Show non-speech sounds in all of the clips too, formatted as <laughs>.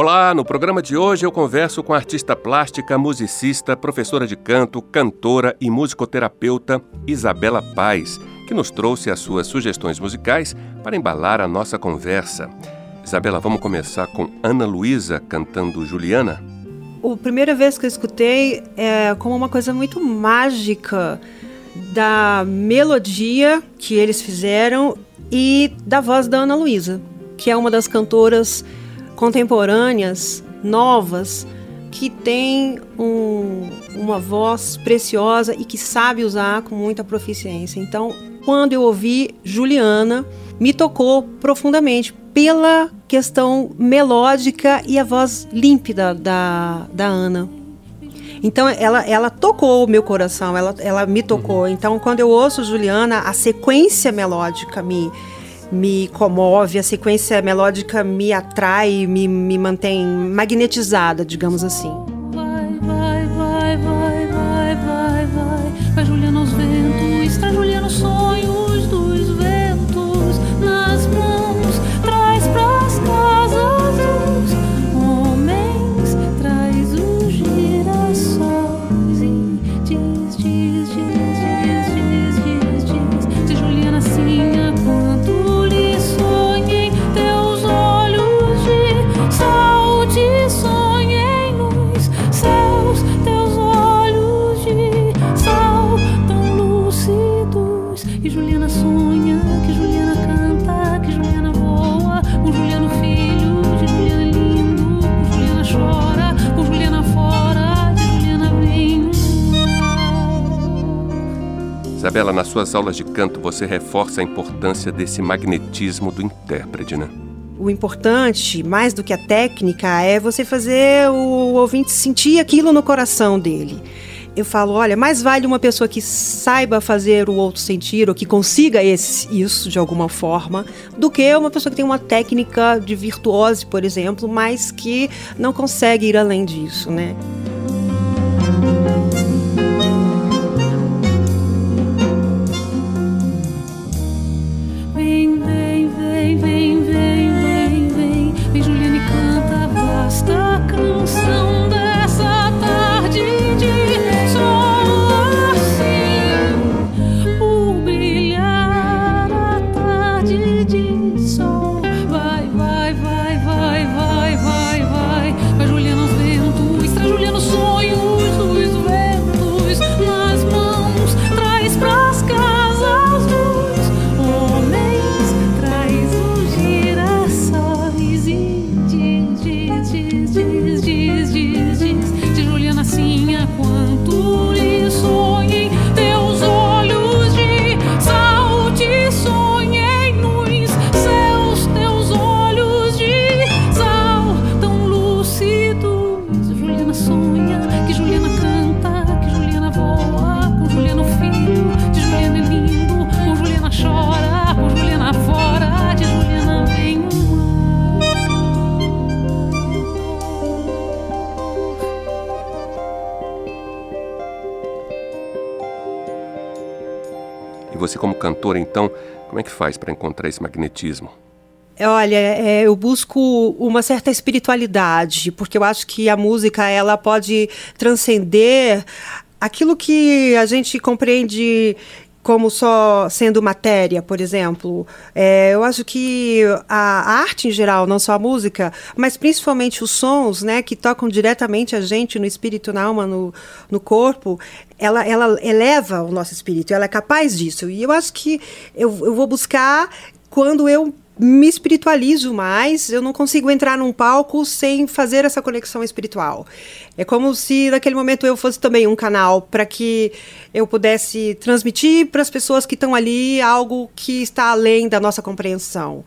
Olá, no programa de hoje eu converso com a artista plástica, musicista, professora de canto, cantora e musicoterapeuta Isabela Paz, que nos trouxe as suas sugestões musicais para embalar a nossa conversa. Isabela, vamos começar com Ana Luísa cantando Juliana? A primeira vez que eu escutei é como uma coisa muito mágica da melodia que eles fizeram e da voz da Ana Luísa, que é uma das cantoras contemporâneas, novas, que tem um, uma voz preciosa e que sabe usar com muita proficiência. Então, quando eu ouvi Juliana, me tocou profundamente pela questão melódica e a voz límpida da, da Ana. Então ela, ela tocou o meu coração, ela, ela me tocou. Uhum. Então quando eu ouço Juliana, a sequência melódica me, me comove, a sequência melódica me atrai, me, me mantém magnetizada, digamos assim. Nas suas aulas de canto você reforça a importância desse magnetismo do intérprete, né? O importante, mais do que a técnica, é você fazer o ouvinte sentir aquilo no coração dele. Eu falo, olha, mais vale uma pessoa que saiba fazer o outro sentir ou que consiga esse, isso de alguma forma, do que uma pessoa que tem uma técnica de virtuose, por exemplo, mas que não consegue ir além disso, né? Você, como cantora, então, como é que faz para encontrar esse magnetismo? Olha, é, eu busco uma certa espiritualidade, porque eu acho que a música ela pode transcender aquilo que a gente compreende como só sendo matéria, por exemplo. É, eu acho que a, arte em geral, não só a música, mas principalmente os sons, né, que tocam diretamente a gente no espírito, na alma, no, no corpo, ela, ela eleva o nosso espírito, ela é capaz disso. E eu acho que eu, eu vou buscar quando eu me espiritualizo mais, eu não consigo entrar num palco sem fazer essa conexão espiritual. É como se naquele momento eu fosse também um canal para que eu pudesse transmitir para as pessoas que estão ali algo que está além da nossa compreensão.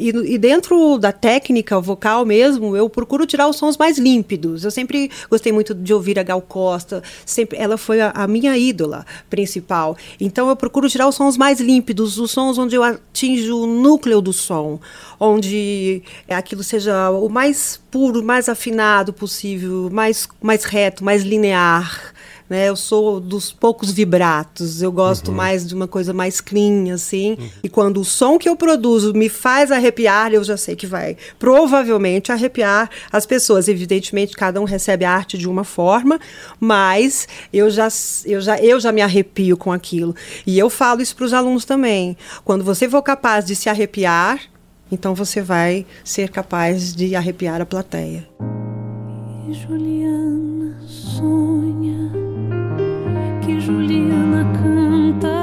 E, e, dentro da técnica vocal mesmo, eu procuro tirar os sons mais límpidos. Eu sempre gostei muito de ouvir a Gal Costa, sempre ela foi a, a minha ídola principal. Então eu procuro tirar os sons mais límpidos, os sons onde eu atinjo o núcleo do som, onde aquilo seja o mais puro, mais afinado possível, mais, mais reto, mais linear. Né? Eu sou dos poucos vibratos, eu gosto uhum. mais de uma coisa mais clean, assim. Uhum. E quando o som que eu produzo me faz arrepiar, eu já sei que vai provavelmente arrepiar as pessoas. Evidentemente, cada um recebe a arte de uma forma, mas eu já, eu já, eu já me arrepio com aquilo. E eu falo isso para os alunos também. Quando você for capaz de se arrepiar, então você vai ser capaz de arrepiar a plateia. Juliana sonha Juliana canta,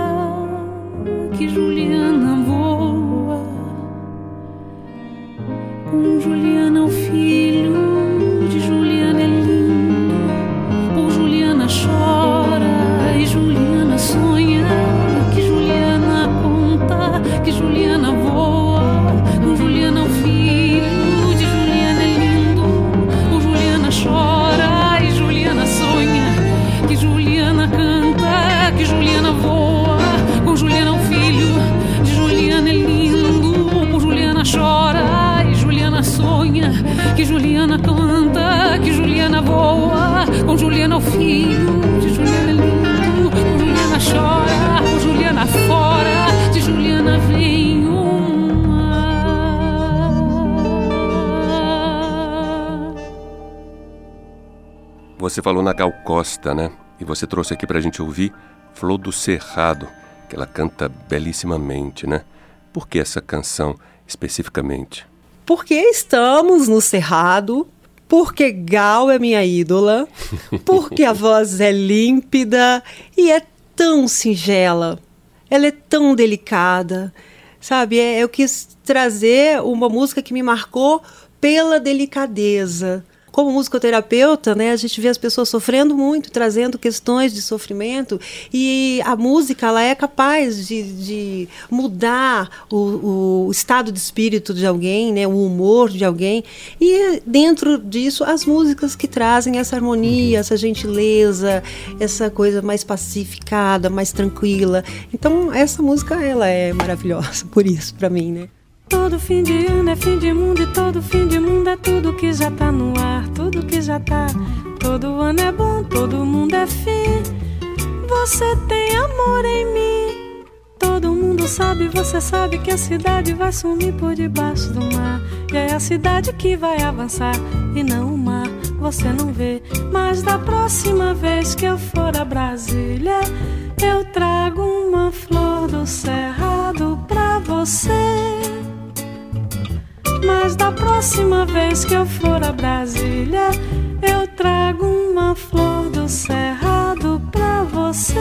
que Juliana voa. Com Juliana o filho Você falou na Gal Costa, né? E você trouxe aqui para a gente ouvir Flor do Cerrado, que ela canta belíssimamente, né? Por que essa canção especificamente? Porque estamos no Cerrado, porque Gal é minha ídola, <laughs> porque a voz é límpida e é tão singela, ela é tão delicada, sabe? É, eu quis trazer uma música que me marcou pela delicadeza, como musicoterapeuta, né, a gente vê as pessoas sofrendo muito, trazendo questões de sofrimento, e a música ela é capaz de, de mudar o, o, estado de espírito de alguém, né, o humor de alguém, e dentro disso as músicas que trazem essa harmonia, essa gentileza, essa coisa mais pacificada, mais tranquila. Então essa música ela é maravilhosa <laughs> por isso para mim, né? Todo fim de ano é fim de mundo e todo fim de mundo é tudo que já tá no ar, tudo que já tá. Todo ano é bom, todo mundo é fim. Você tem amor em mim. Todo mundo sabe, você sabe que a cidade vai sumir por debaixo do mar. E é a cidade que vai avançar e não o mar. Você não vê, mas da próxima vez que eu for a Brasília, eu trago uma flor do cerrado pra você. Mas da próxima vez que eu for a Brasília, eu trago uma flor do cerrado pra você.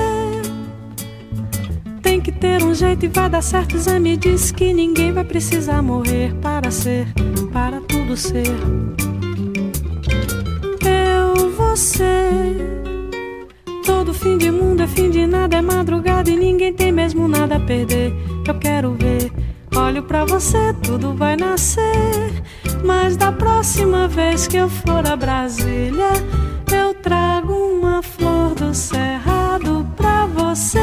Tem que ter um jeito e vai dar certo. Zé me disse que ninguém vai precisar morrer para ser, para tudo ser. Eu, você. Todo fim de mundo é fim de nada, é madrugada e ninguém tem mesmo nada a perder. Eu quero ver Olho para você, tudo vai nascer. Mas da próxima vez que eu for a Brasília, eu trago uma flor do cerrado pra você.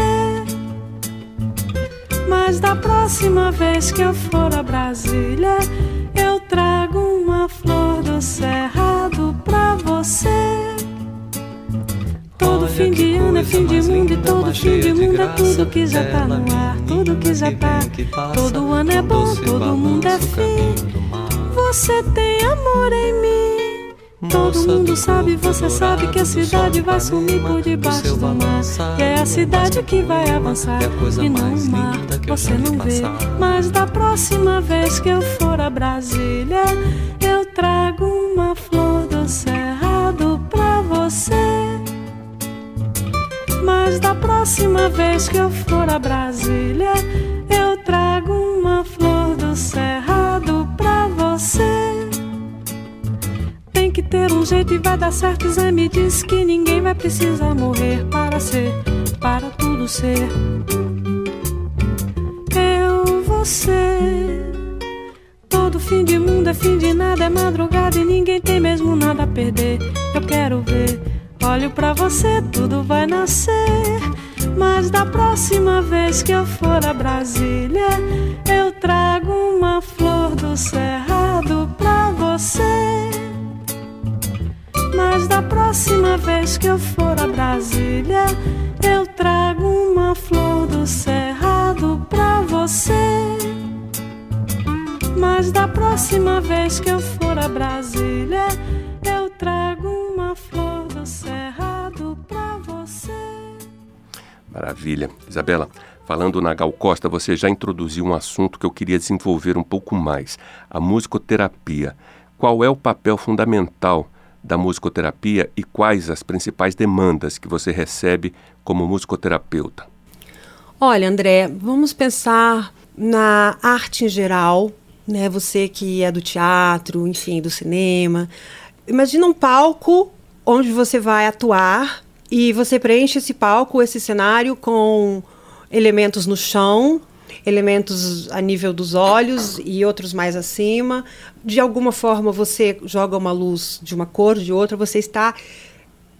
Mas da próxima vez que eu for a Brasília, eu trago uma flor do cerrado pra você. Todo fim de ano é fim de mundo e todo fim de mundo é tudo que já tá no ar, tudo que já tá. Todo ano é bom, todo mundo é fim. Você tem amor em mim. Todo mundo sabe, você sabe que a cidade vai sumir por debaixo do mar. E é a cidade que vai avançar e não o mar. Você não vê, mas da próxima vez que eu for a Brasília, eu trago uma próxima vez que eu for a Brasília, eu trago uma flor do cerrado pra você. Tem que ter um jeito e vai dar certo. Zé me disse que ninguém vai precisar morrer para ser, para tudo ser. Eu, você. Todo fim de mundo é fim de nada, é madrugada e ninguém tem mesmo nada a perder. Eu quero ver, olho pra você, tudo vai nascer. Mas da próxima vez que eu for a Brasília, eu trago uma flor do cerrado pra você. Mas da próxima vez que eu for a Brasília, eu trago uma flor do cerrado pra você. Mas da próxima vez que eu for a Brasília, eu trago Maravilha. Isabela, falando na Gal Costa, você já introduziu um assunto que eu queria desenvolver um pouco mais: a musicoterapia. Qual é o papel fundamental da musicoterapia e quais as principais demandas que você recebe como musicoterapeuta? Olha, André, vamos pensar na arte em geral, né? Você que é do teatro, enfim, do cinema. Imagina um palco onde você vai atuar e você preenche esse palco, esse cenário com elementos no chão, elementos a nível dos olhos e outros mais acima. De alguma forma você joga uma luz de uma cor, de outra, você está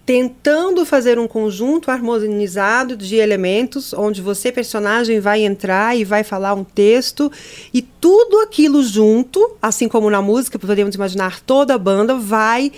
tentando fazer um conjunto harmonizado de elementos onde você personagem vai entrar e vai falar um texto e tudo aquilo junto, assim como na música, podemos imaginar toda a banda vai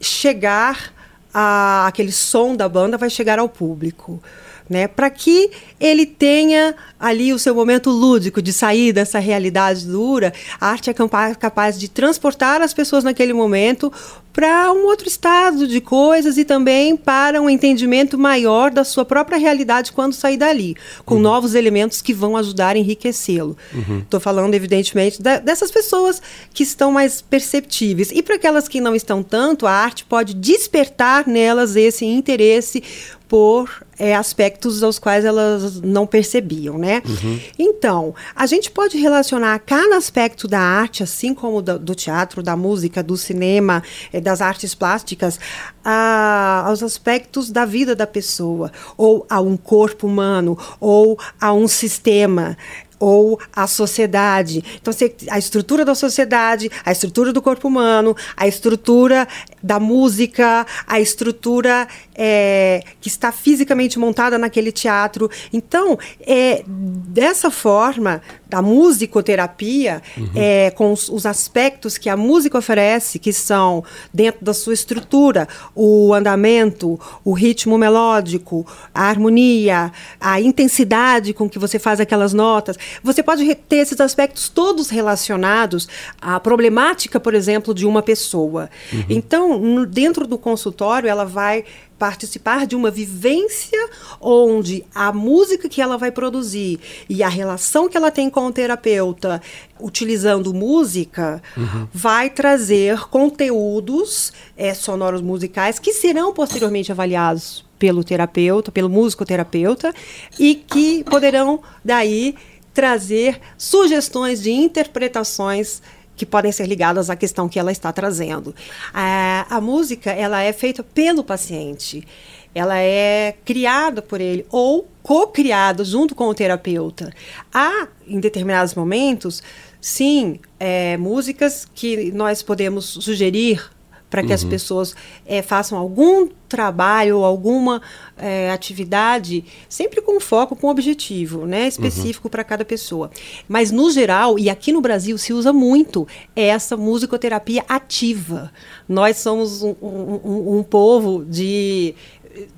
chegar a aquele som da banda vai chegar ao público né? Para que ele tenha ali o seu momento lúdico de sair dessa realidade dura, a arte é capaz de transportar as pessoas naquele momento para um outro estado de coisas e também para um entendimento maior da sua própria realidade quando sair dali, com uhum. novos elementos que vão ajudar a enriquecê-lo. Estou uhum. falando, evidentemente, da, dessas pessoas que estão mais perceptíveis. E para aquelas que não estão tanto, a arte pode despertar nelas esse interesse por é, aspectos aos quais elas não percebiam, né? Uhum. Então, a gente pode relacionar cada aspecto da arte, assim como do, do teatro, da música, do cinema, é, das artes plásticas, a, aos aspectos da vida da pessoa, ou a um corpo humano, ou a um sistema ou a sociedade. Então, a estrutura da sociedade, a estrutura do corpo humano, a estrutura da música, a estrutura é, que está fisicamente montada naquele teatro. Então, é, dessa forma, da musicoterapia, uhum. é, com os, os, aspectos que a música oferece, que são dentro da sua estrutura, o andamento, o ritmo melódico, a harmonia, a intensidade com que você faz aquelas notas, você pode ter esses aspectos todos relacionados à problemática, por exemplo, de uma pessoa. Uhum. Então, no, dentro do consultório, ela vai participar de uma vivência onde a música que ela vai produzir e a relação que ela tem com o terapeuta, utilizando música, uhum. vai trazer conteúdos é, sonoros musicais que serão posteriormente avaliados pelo terapeuta, pelo musicoterapeuta, e que poderão daí trazer sugestões de interpretações que podem ser ligadas à questão que ela está trazendo. A, a música ela é feita pelo paciente, ela é criada por ele ou co-criada junto com o terapeuta. Há, em determinados momentos, sim, é, músicas que nós podemos sugerir para que uhum. as pessoas é, façam algum trabalho ou alguma é, atividade, sempre com foco, com objetivo, né, específico uhum. para cada pessoa. Mas no geral, e aqui no Brasil se usa muito essa musicoterapia ativa. Nós somos um, um, um povo de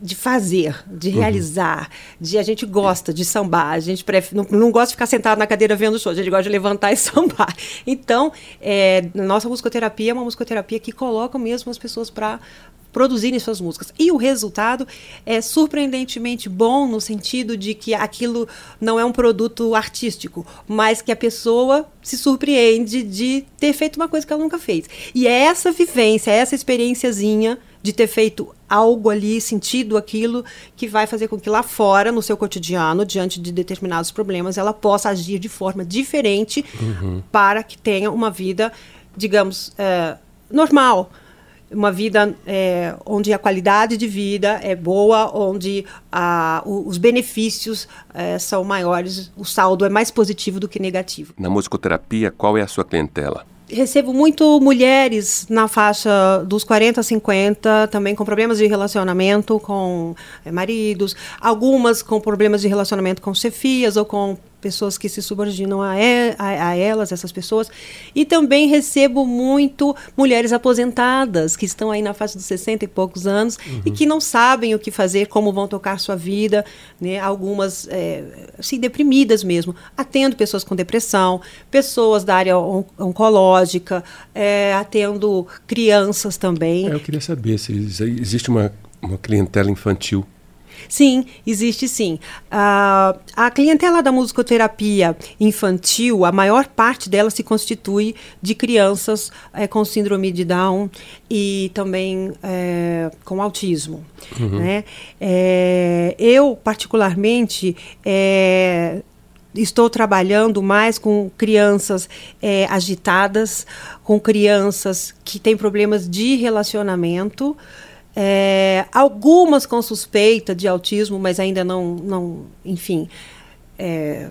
de fazer, de uhum. realizar, de a gente gosta de sambar, a gente prefere, não, não, gosta de ficar sentado na cadeira vendo show, a gente gosta de levantar <laughs> e sambar. Então, é, nossa musicoterapia é uma musicoterapia que coloca mesmo as pessoas para produzirem suas músicas. E o resultado é surpreendentemente bom no sentido de que aquilo não é um produto artístico, mas que a pessoa se surpreende de ter feito uma coisa que ela nunca fez. E é essa vivência, é essa experiênciazinha de ter feito algo ali, sentido aquilo, que vai fazer com que lá fora, no seu cotidiano, diante de determinados problemas, ela possa agir de forma diferente uhum. para que tenha uma vida, digamos, é, normal uma vida é, onde a qualidade de vida é boa, onde a, o, os benefícios é, são maiores, o saldo é mais positivo do que negativo. Na musicoterapia, qual é a sua clientela? Recebo muito mulheres na faixa dos 40 a 50, também com problemas de relacionamento com é, maridos, algumas com problemas de relacionamento com chefias ou com pessoas que se subordinam a, e, a, a, elas, essas pessoas. E também recebo muito mulheres aposentadas que estão aí na faixa dos 60 e poucos anos uhum. e que não sabem o que fazer, como vão tocar sua vida, né? algumas é, assim, deprimidas mesmo. Atendo pessoas com depressão, pessoas da área on oncológica, é, atendo crianças também. É, eu queria saber se existe uma, uma clientela infantil Sim, existe sim. Uh, a clientela da musicoterapia infantil, a maior parte dela se constitui de crianças é, com síndrome de Down e também é, com autismo. Uhum. Né? É, eu, particularmente, estou trabalhando mais com crianças é, agitadas, com crianças que têm problemas de relacionamento, é, algumas com suspeita de autismo, mas ainda não, não enfim, é,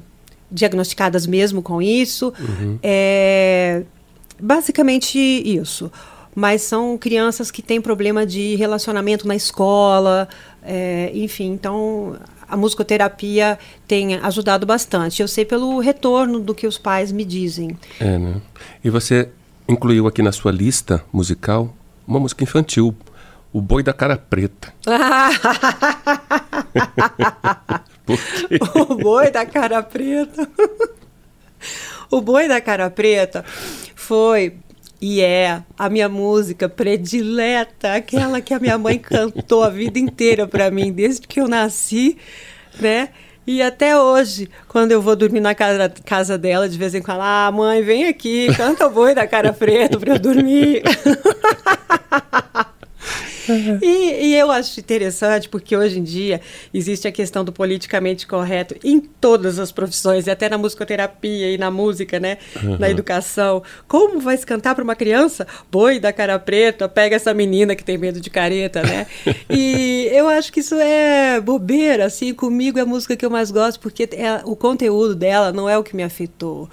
diagnosticadas mesmo com isso. Uhum. É, basicamente isso. Mas são crianças que têm problema de relacionamento na escola, é, enfim, então a musicoterapia tem ajudado bastante. Eu sei pelo retorno do que os pais me dizem. É, né? E você incluiu aqui na sua lista musical uma música infantil, o boi da cara preta. <laughs> o boi da cara preta. o boi da cara preta foi e é a minha música predileta, aquela que a minha mãe cantou a vida inteira para mim desde que eu nasci, né? E até hoje, quando eu vou dormir na casa, casa dela, de vez em quando, ah, mãe, vem aqui, canta o boi da cara preta para eu dormir. <laughs> <laughs> E, e, eu acho interessante porque hoje em dia existe a questão do politicamente correto em todas as profissões, e até na musicoterapia e na música, né? Uhum. Na educação. Como vai se cantar para uma criança? Boi da cara preta, pega essa menina que tem medo de careta, né? <laughs> e eu acho que isso é bobeira, assim, comigo é a música que eu mais gosto, porque é, o conteúdo dela não é o que me afetou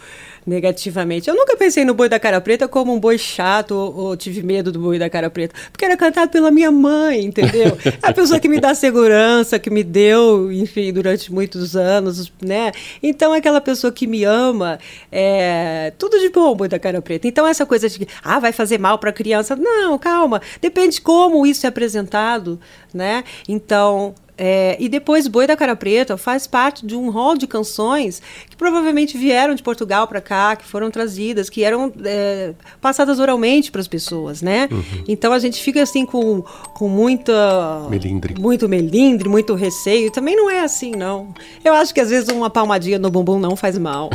negativamente. Eu nunca pensei no boi da cara preta como um boi chato ou, ou, tive medo do boi da cara preta, porque era cantado pela minha mãe, entendeu? É a pessoa que me dá segurança, que me deu, enfim, durante muitos anos, né? Então, aquela pessoa que me ama, é tudo de bom, boi da cara preta. Então, essa coisa de, ah, vai fazer mal para criança. Não, calma. Depende como isso é apresentado, né? Então, é, e depois Boi da Cara Preta faz parte de um rol de canções que provavelmente vieram de Portugal para cá, que foram trazidas, que eram é, passadas oralmente para as pessoas, né? Uhum. Então a gente fica assim com, com muita melindre. muito melindre, muito receio. Também não é assim, não. Eu acho que às vezes uma palmadinha no bumbum não faz mal.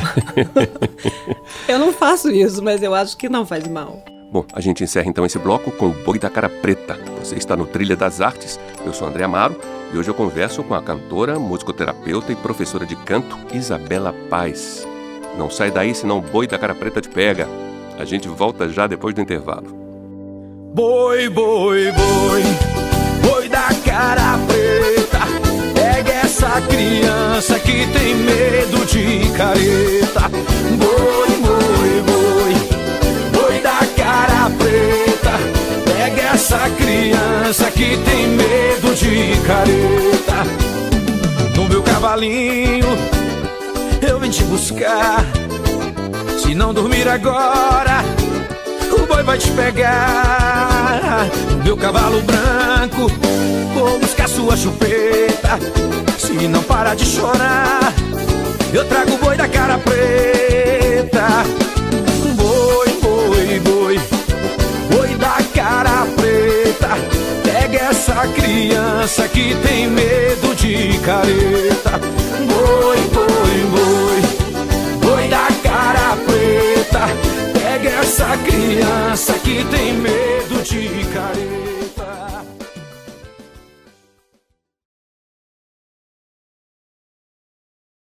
<laughs> eu não faço isso, mas eu acho que não faz mal. Bom, a gente encerra então esse bloco com o Boi da Cara Preta. Você está no Trilha das Artes. Eu sou André Amaro e hoje eu converso com a cantora, musicoterapeuta e professora de canto Isabela Paz. Não sai daí senão boi da cara preta te pega. A gente volta já depois do intervalo. Boi, boi, boi, boi da cara preta. Pega essa criança que tem medo de careta. Boi, essa criança que tem medo de careta. No meu cavalinho Eu vim te buscar. Se não dormir agora O boi vai te pegar. No meu cavalo branco Vou buscar sua chupeta. Se não parar de chorar Eu trago o boi da cara preta essa criança que tem medo de careta. Boi, boi, boi, boi da cara preta. Pega essa criança que tem medo de careta.